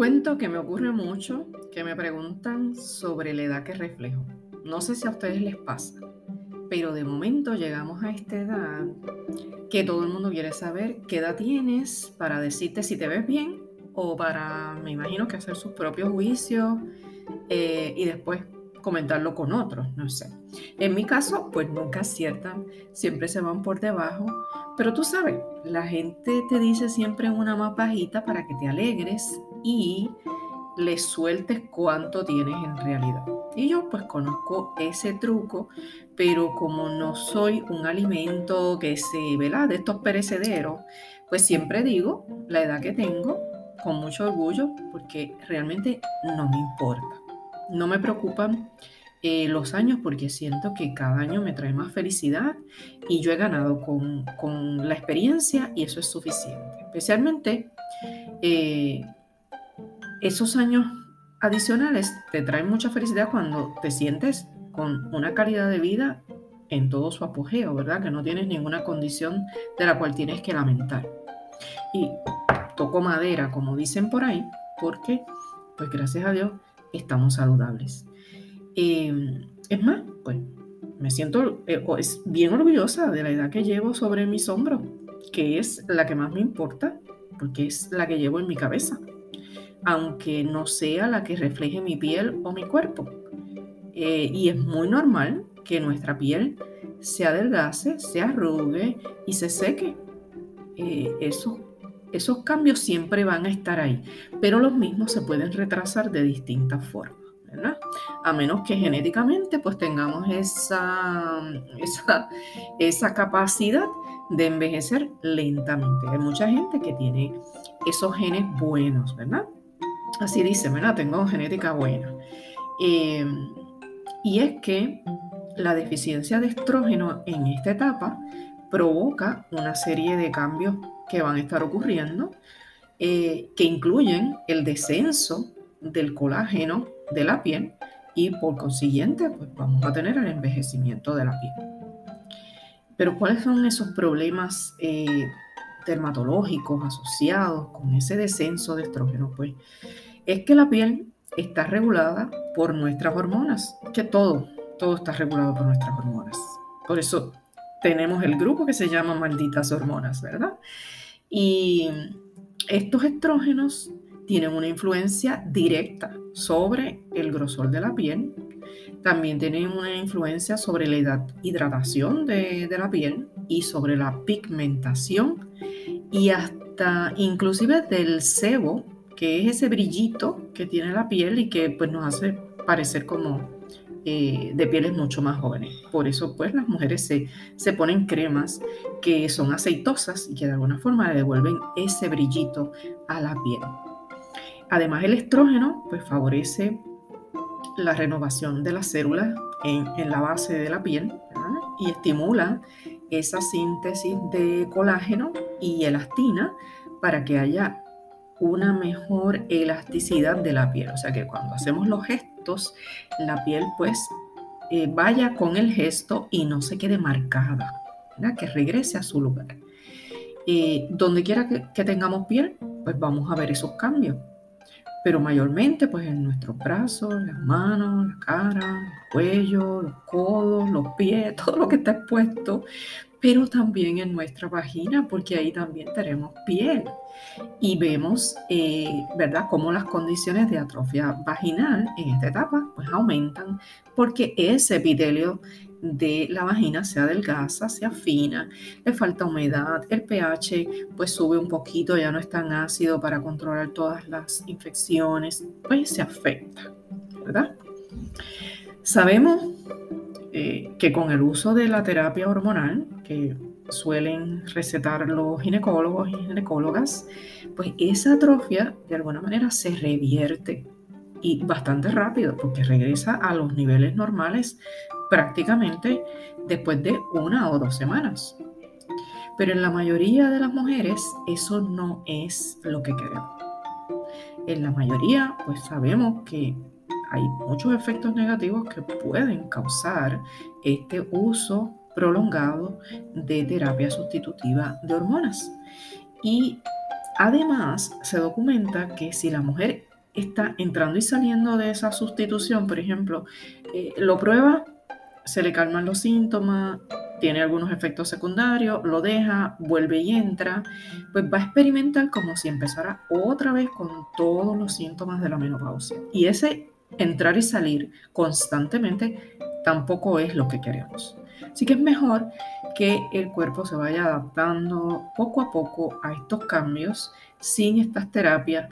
cuento que me ocurre mucho que me preguntan sobre la edad que reflejo. No sé si a ustedes les pasa, pero de momento llegamos a esta edad que todo el mundo quiere saber qué edad tienes para decirte si te ves bien o para, me imagino que hacer sus propios juicios eh, y después comentarlo con otros, no sé. En mi caso, pues nunca aciertan, siempre se van por debajo, pero tú sabes, la gente te dice siempre una más bajita para que te alegres y le sueltes cuánto tienes en realidad. Y yo pues conozco ese truco, pero como no soy un alimento que se, ¿verdad? De estos perecederos, pues siempre digo la edad que tengo con mucho orgullo porque realmente no me importa. No me preocupan eh, los años porque siento que cada año me trae más felicidad y yo he ganado con, la experiencia y eso es suficiente. Especialmente eh, esos años adicionales te traen mucha felicidad cuando te sientes con una calidad de vida en todo su apogeo, ¿verdad? Que no tienes ninguna condición de la cual tienes que lamentar. Y toco madera, como dicen por ahí, porque, pues gracias a Dios, estamos saludables. Em, es más, pues me siento eh, es bien orgullosa de la edad que llevo sobre mis hombros, que es la que más me importa, porque es la que llevo en mi cabeza, aunque no sea la que refleje mi piel o mi cuerpo. Eh, y es muy normal que nuestra piel se adelgace, se arrugue y se seque. Eh, eso esos cambios siempre van a estar ahí, pero los mismos se pueden retrasar de distintas formas. ¿verdad? A menos que genéticamente pues tengamos esa, esa, esa capacidad de envejecer lentamente. Hay mucha gente que tiene esos genes buenos, ¿verdad? Así dice, ¿verdad? Tengo genética buena. Eh, y es que la deficiencia de estrógeno en esta etapa provoca una serie de cambios que van a estar ocurriendo, eh, que incluyen el descenso del colágeno de la piel y por consiguiente pues vamos a tener el envejecimiento de la piel. Pero ¿cuáles son esos problemas eh, dermatológicos asociados con ese descenso de estrógeno? Pues es que la piel está regulada por nuestras hormonas, que todo, todo está regulado por nuestras hormonas. Por eso tenemos el grupo que se llama malditas hormonas, ¿verdad? Y estos estrógenos tienen una influencia directa sobre el grosor de la piel, también tienen una influencia sobre la hidratación de, la piel y sobre la pigmentación y hasta inclusive del sebo, que es ese brillito que tiene la piel y que pues nos hace parecer como eh, de pieles mucho más jóvenes. Por eso, pues, las mujeres se, se ponen cremas que son aceitosas y que de alguna forma le devuelven ese brillito a la piel. Además, el estrógeno, pues, favorece la renovación de las células en, la base de la piel y estimula esa síntesis de colágeno y elastina para que haya una mejor elasticidad de la piel. O sea que cuando hacemos los gestos, la piel pues eh, vaya con el gesto y no se quede marcada, que regrese a su lugar. Eh, donde quiera que, tengamos piel, pues vamos a ver esos cambios. Pero mayormente pues en nuestros brazos, las manos, la cara, el cuello, los codos, los pies, todo lo que está expuesto, pero también en nuestra vagina, porque ahí también tenemos piel. Y vemos, eh, ¿verdad?, cómo las condiciones de atrofia vaginal en esta etapa pues aumentan, porque ese epitelio de la vagina se adelgaza, se afina, le falta humedad, el pH pues sube un poquito, ya no es tan ácido para controlar todas las infecciones, pues se afecta, ¿verdad? Sabemos eh, que con el uso de la terapia hormonal, que suelen recetar los ginecólogos y ginecólogas, pues esa atrofia de alguna manera se revierte y bastante rápido porque regresa a los niveles normales prácticamente después de una o dos semanas. Pero en la mayoría de las mujeres eso no es lo que queremos. En la mayoría pues sabemos que hay muchos efectos negativos que pueden causar este uso prolongado de terapia sustitutiva de hormonas. Y además se documenta que si la mujer está entrando y saliendo de esa sustitución, por ejemplo, eh, lo prueba, se le calman los síntomas, tiene algunos efectos secundarios, lo deja, vuelve y entra, pues va a experimentar como si empezara otra vez con todos los síntomas de la menopausia. Y ese entrar y salir constantemente tampoco es lo que queremos. Así que es mejor que el cuerpo se vaya adaptando poco a poco a estos cambios sin estas terapias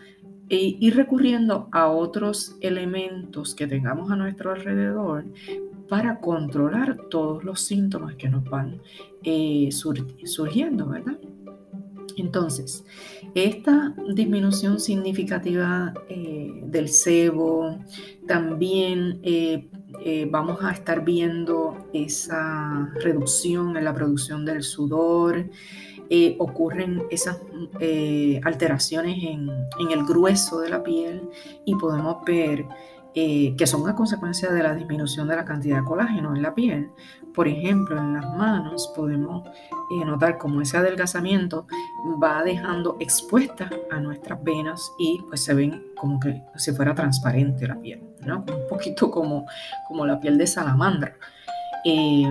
e ir recurriendo a otros elementos que tengamos a nuestro alrededor para controlar todos los síntomas que nos van eh, surgiendo, ¿verdad? Entonces, esta disminución significativa eh, del sebo, también eh, vamos a estar viendo esa reducción en la producción del sudor, ocurren esas alteraciones en, en el grueso de la piel y podemos ver eh, que son una consecuencia de la disminución de la cantidad de colágeno en la piel. Por ejemplo, en las manos podemos eh, notar cómo ese adelgazamiento va dejando expuestas a nuestras venas y pues se ven como que si fuera transparente la piel, ¿no? Un poquito como, como la piel de salamandra. Eh,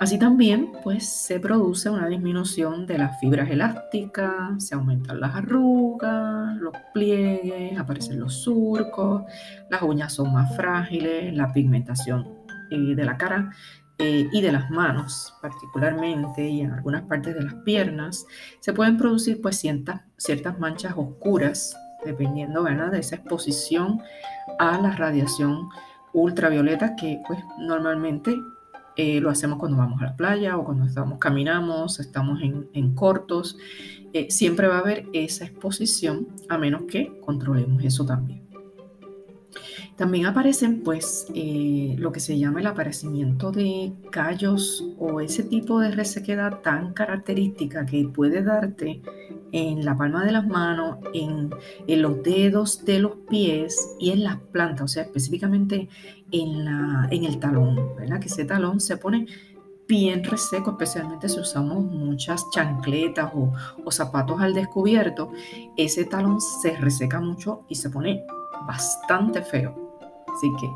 Así también, pues se produce una disminución de las fibras elásticas, se aumentan las arrugas, los pliegues, aparecen los surcos, las uñas son más frágiles, la pigmentación eh, de la cara eh, y de las manos particularmente y en algunas partes de las piernas, se pueden producir pues ciertas, ciertas manchas oscuras dependiendo de esa exposición a la radiación ultravioleta que pues normalmente eh, lo hacemos cuando vamos a la playa o cuando estamos caminamos, estamos en, cortos. Eh, siempre va a haber esa exposición a menos que controlemos eso también. También aparecen pues eh, lo que se llama el aparecimiento de callos o ese tipo de resequedad tan característica que puede darte en la palma de las manos, en, los dedos de los pies y en las plantas, o sea, específicamente en, la, en el talón, ¿verdad? Que ese talón se pone bien reseco, especialmente si usamos muchas chancletas o, o zapatos al descubierto, ese talón se reseca mucho y se pone bastante feo. Así que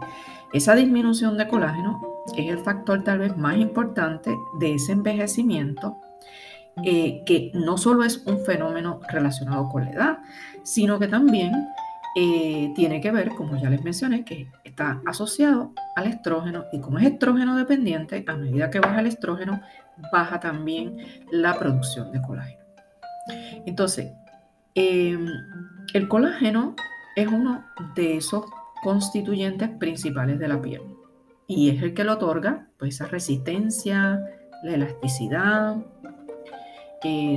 esa disminución de colágeno es el factor tal vez más importante de ese envejecimiento eh, que no solo es un fenómeno relacionado con la edad, sino que también eh, tiene que ver, como ya les mencioné, que está asociado al estrógeno y como es estrógeno dependiente, a medida que baja el estrógeno, baja también la producción de colágeno. Entonces, em, el colágeno es uno de esos constituyentes principales de la piel y es el que le otorga pues, esa resistencia, la elasticidad,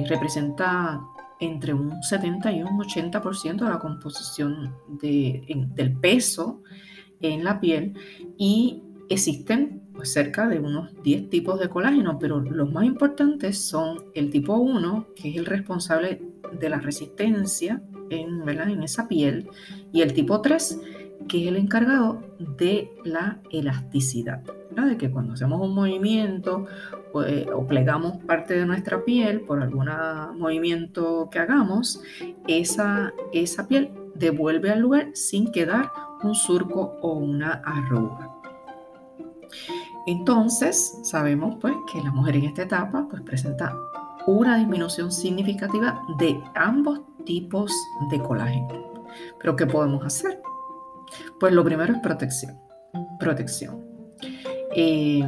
representa entre un 70 y un 80% de la composición del peso en la piel y existen pues, cerca de unos 10 tipos de colágeno, pero los más importantes son el tipo 1, que es el responsable de la resistencia en, en esa piel, y el tipo 3, que es el encargado de la elasticidad, de que cuando hacemos un movimiento pues, o plegamos parte de nuestra piel por algún movimiento que hagamos, esa, esa piel devuelve al lugar sin quedar un surco o una arruga. Entonces, sabemos pues que la mujer en esta etapa pues presenta una disminución significativa de ambos tipos de colágeno. Pero ¿qué podemos hacer? Pues lo primero es protección. Protección. Eh,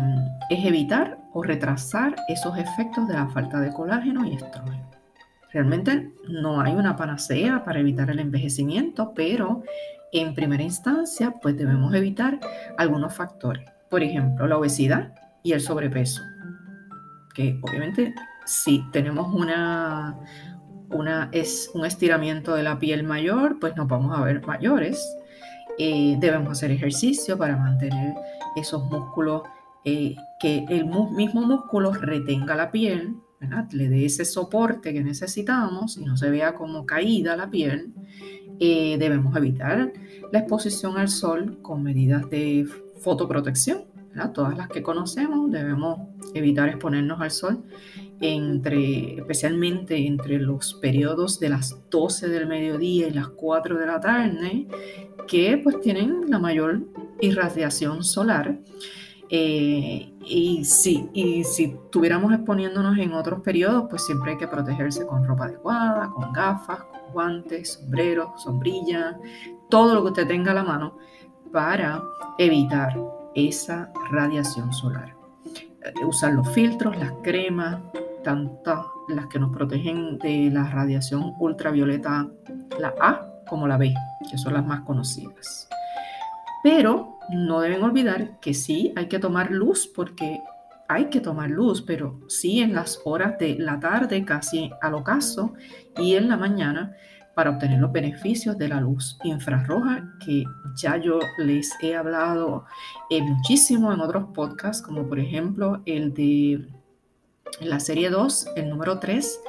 es evitar o retrasar esos efectos de la falta de colágeno y estrógeno. Realmente no hay una panacea para evitar el envejecimiento, pero en primera instancia pues debemos evitar algunos factores. Por ejemplo, la obesidad y el sobrepeso. Que obviamente si tenemos una, una, es un estiramiento de la piel mayor, pues nos vamos a ver mayores. Eh, debemos hacer ejercicio para mantener esos músculos eh, que el mismo músculo retenga la piel, le dé ese soporte que necesitamos y no se vea como caída la piel. Eh, debemos evitar la exposición al sol con medidas de fotoprotección, todas las que conocemos, debemos evitar exponernos al sol, entre, especialmente entre los periodos de las 12 del mediodía y las 4 de la tarde, que pues tienen la mayor irradiación solar. Eh, y, sí, y si estuviéramos exponiéndonos en otros periodos, pues siempre hay que protegerse con ropa adecuada, con gafas, con guantes, sombreros, sombrilla, todo lo que usted tenga a la mano para evitar esa radiación solar. Eh, usar los filtros, las cremas, tantas las que nos protegen de la radiación ultravioleta, la A como la B, que son las más conocidas. Pero no deben olvidar que sí hay que tomar luz porque hay que tomar luz, pero sí en las horas de la tarde, casi al ocaso, y en la mañana para obtener los beneficios de la luz infrarroja que ya yo les he hablado eh, muchísimo en otros podcasts, como por ejemplo el de la serie 2, el número 3,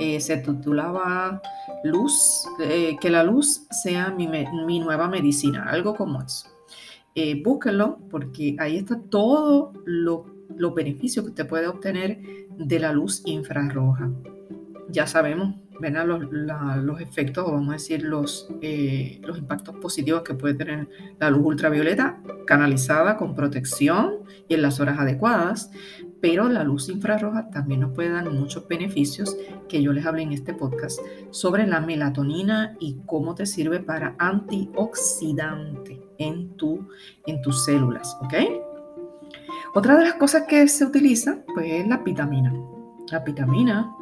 eh, se titulaba Luz, eh, que la luz sea mi, mi, nueva medicina, algo como eso. búsquenlo porque ahí está todo lo, los beneficios que usted puede obtener de la luz infrarroja. Ya sabemos los, efectos, o vamos a decir, los, eh, los impactos positivos que puede tener la luz ultravioleta canalizada con protección y en las horas adecuadas, pero la luz infrarroja también nos puede dar muchos beneficios que yo les hablé en este podcast sobre la melatonina y cómo te sirve para antioxidante en, tu, en tus células, ¿ok? Otra de las cosas que se utiliza pues, es la vitamina. La vitamina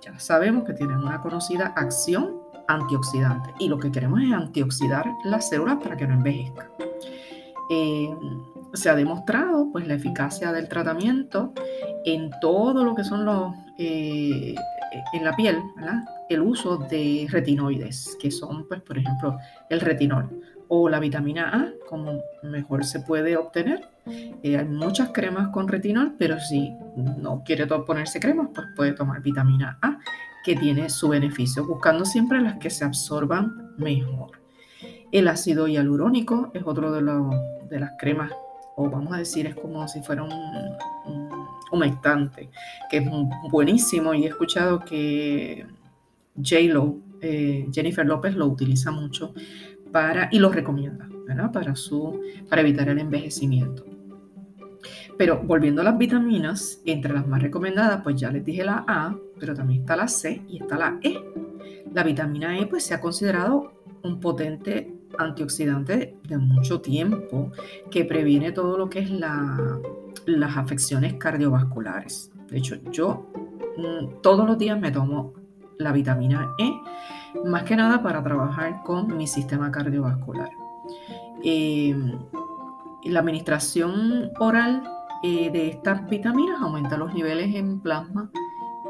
ya sabemos que tienen una conocida acción antioxidante y lo que queremos es antioxidar las células para que no envejezcan. Eh, se ha demostrado pues, la eficacia del tratamiento en todo lo que son los, eh, en la piel, el uso de retinoides, que son, pues, por ejemplo, el retinol o la vitamina A, como mejor se puede obtener. Eh, hay muchas cremas con retinol, pero si no quiere ponerse cremas, pues puede tomar vitamina A, que tiene su beneficio, buscando siempre las que se absorban mejor. El ácido hialurónico es otro de, de las cremas, o vamos a decir, es como si fuera un, humectante, que es buenísimo y he escuchado que J-Lo, eh, Jennifer López lo utiliza mucho para, y lo recomienda Para, su, para evitar el envejecimiento. Pero volviendo a las vitaminas, entre las más recomendadas, pues ya les dije la A, pero también está la C y está la E. La vitamina E pues se ha considerado un potente antioxidante de mucho tiempo que previene todo lo que es la, las afecciones cardiovasculares. De hecho, yo mm, todos los días me tomo la vitamina E más que nada para trabajar con mi sistema cardiovascular. Eh, la administración oral eh, de estas vitaminas aumenta los niveles en plasma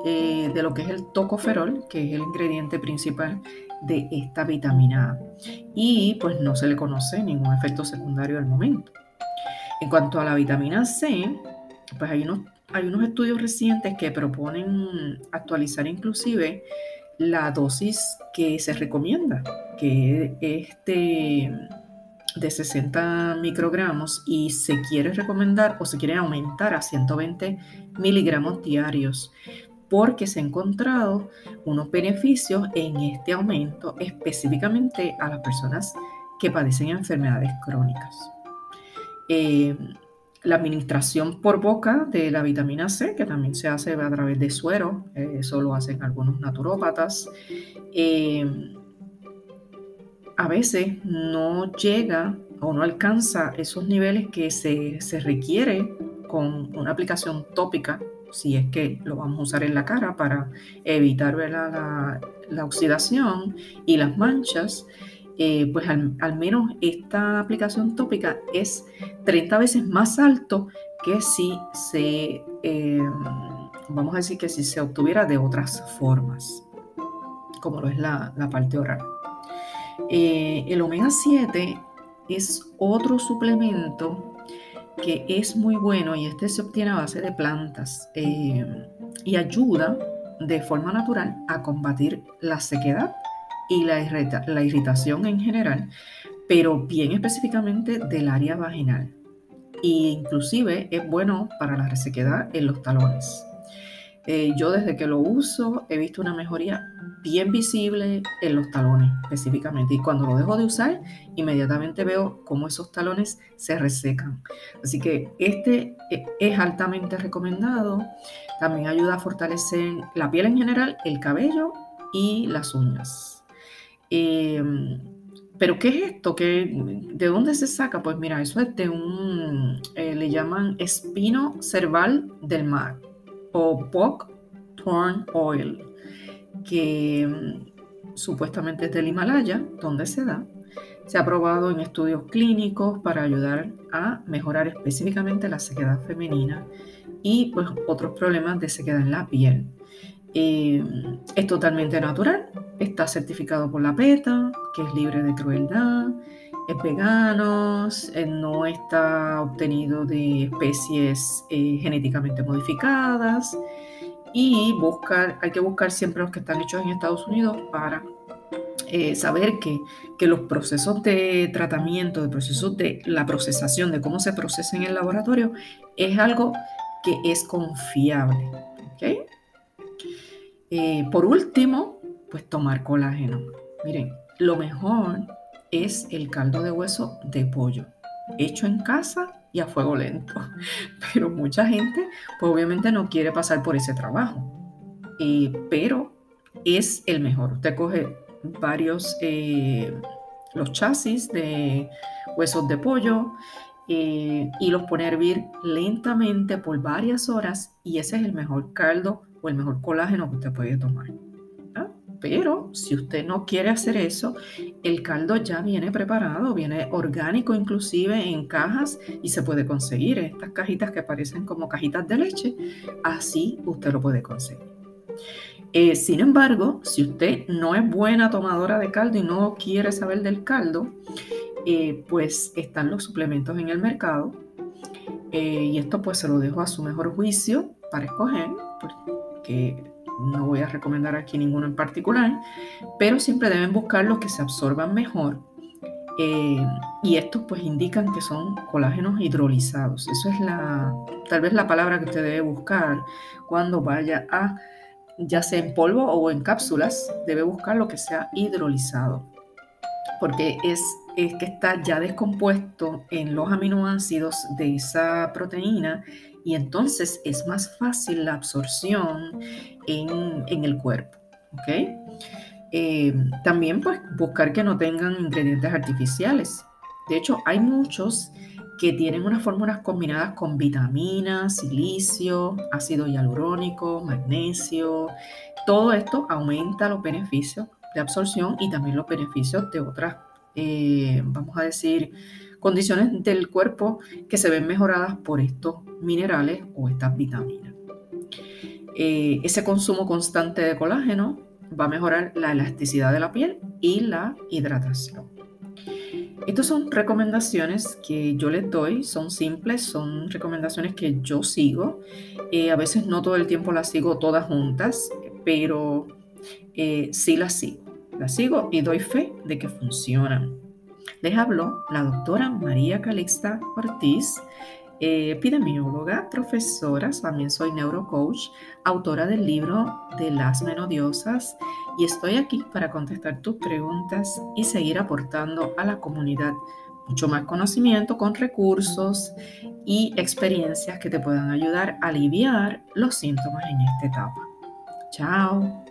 eh, de lo que es el tocoferol, que es el ingrediente principal de esta vitamina A. Y pues no se le conoce ningún efecto secundario al momento. En cuanto a la vitamina C, pues hay unos, hay unos estudios recientes que proponen actualizar inclusive la dosis que se recomienda, que es de, de 60 microgramos y se quiere recomendar o se quiere aumentar a 120 miligramos diarios porque se han encontrado unos beneficios en este aumento específicamente a las personas que padecen enfermedades crónicas. Eh, la administración por boca de la vitamina C, que también se hace a través de suero, eh, eso lo hacen algunos naturópatas. Eh, a veces no llega o no alcanza esos niveles que se, se requiere con una aplicación tópica, si es que lo vamos a usar en la cara para evitar la, la oxidación y las manchas. Eh, pues al, menos esta aplicación tópica es 30 veces más alto que si se, eh, vamos a decir que si se obtuviera de otras formas, como lo es la, parte oral. Eh, el omega 7 es otro suplemento que es muy bueno y este se obtiene a base de plantas y ayuda de forma natural a combatir la sequedad y la, la irritación en general, pero bien específicamente del área vaginal. e inclusive es bueno para la resequedad en los talones. Eh, yo desde que lo uso he visto una mejoría bien visible en los talones específicamente y cuando lo dejo de usar inmediatamente veo cómo esos talones se resecan. Así que este eh, es altamente recomendado. También ayuda a fortalecer la piel en general, el cabello y las uñas. Em, pero ¿qué es esto? ¿De dónde se saca? Pues mira, eso es de un, eh, le llaman espino cerval del mar o Bok Thorn Oil, que mm, supuestamente es del Himalaya, donde se da. Se ha probado en estudios clínicos para ayudar a mejorar específicamente la sequedad femenina y pues otros problemas de sequedad en la piel. Eh, es totalmente natural, está certificado por la PETA, que es libre de crueldad, es vegano, eh, no está obtenido de especies eh, genéticamente modificadas y buscar, hay que buscar siempre los que están hechos en Estados Unidos para saber que, que, los procesos de tratamiento, de procesos de la procesación, de cómo se procesa en el laboratorio, es algo que es confiable. ¿okay? Eh, por último, pues tomar colágeno. Miren, lo mejor es el caldo de hueso de pollo, hecho en casa y a fuego lento. Pero mucha gente, pues obviamente no quiere pasar por ese trabajo. Eh, pero es el mejor. Usted coge varios, eh, los chasis de huesos de pollo y los pone a hervir lentamente por varias horas y ese es el mejor caldo o el mejor colágeno que usted puede tomar. Pero si usted no quiere hacer eso, el caldo ya viene preparado, viene orgánico inclusive en cajas y se puede conseguir estas cajitas que parecen como cajitas de leche. Así usted lo puede conseguir. Eh, sin embargo, si usted no es buena tomadora de caldo y no quiere saber del caldo, eh, pues están los suplementos en el mercado. Eh, y esto pues se lo dejo a su mejor juicio para escoger que no voy a recomendar aquí ninguno en particular, pero siempre deben buscar los que se absorban mejor. Eh, y estos pues indican que son colágenos hidrolizados. Eso es la, tal vez la palabra que usted debe buscar cuando vaya a, ya sea en polvo o en cápsulas, debe buscar lo que sea hidrolizado. Porque es, es que está ya descompuesto en los aminoácidos de esa proteína y entonces es más fácil la absorción en, el cuerpo. Eh, también pues buscar que no tengan ingredientes artificiales. De hecho, hay muchos que tienen unas fórmulas combinadas con vitaminas, silicio, ácido hialurónico, magnesio. Todo esto aumenta los beneficios de absorción y también los beneficios de otras, eh, vamos a decir, condiciones del cuerpo que se ven mejoradas por estos minerales o estas vitaminas. Eh, ese consumo constante de colágeno va a mejorar la elasticidad de la piel y la hidratación. Estas son recomendaciones que yo les doy, son simples, son recomendaciones que yo sigo. Eh, a veces no todo el tiempo las sigo todas juntas, pero eh, sí las sigo. Las sigo y doy fe de que funcionan. Les habló la doctora María Calixta Ortiz, epidemióloga, profesora, también soy neurocoach, autora del libro de las menodiosas y estoy aquí para contestar tus preguntas y seguir aportando a la comunidad mucho más conocimiento con recursos y experiencias que te puedan ayudar a aliviar los síntomas en esta etapa. Chao.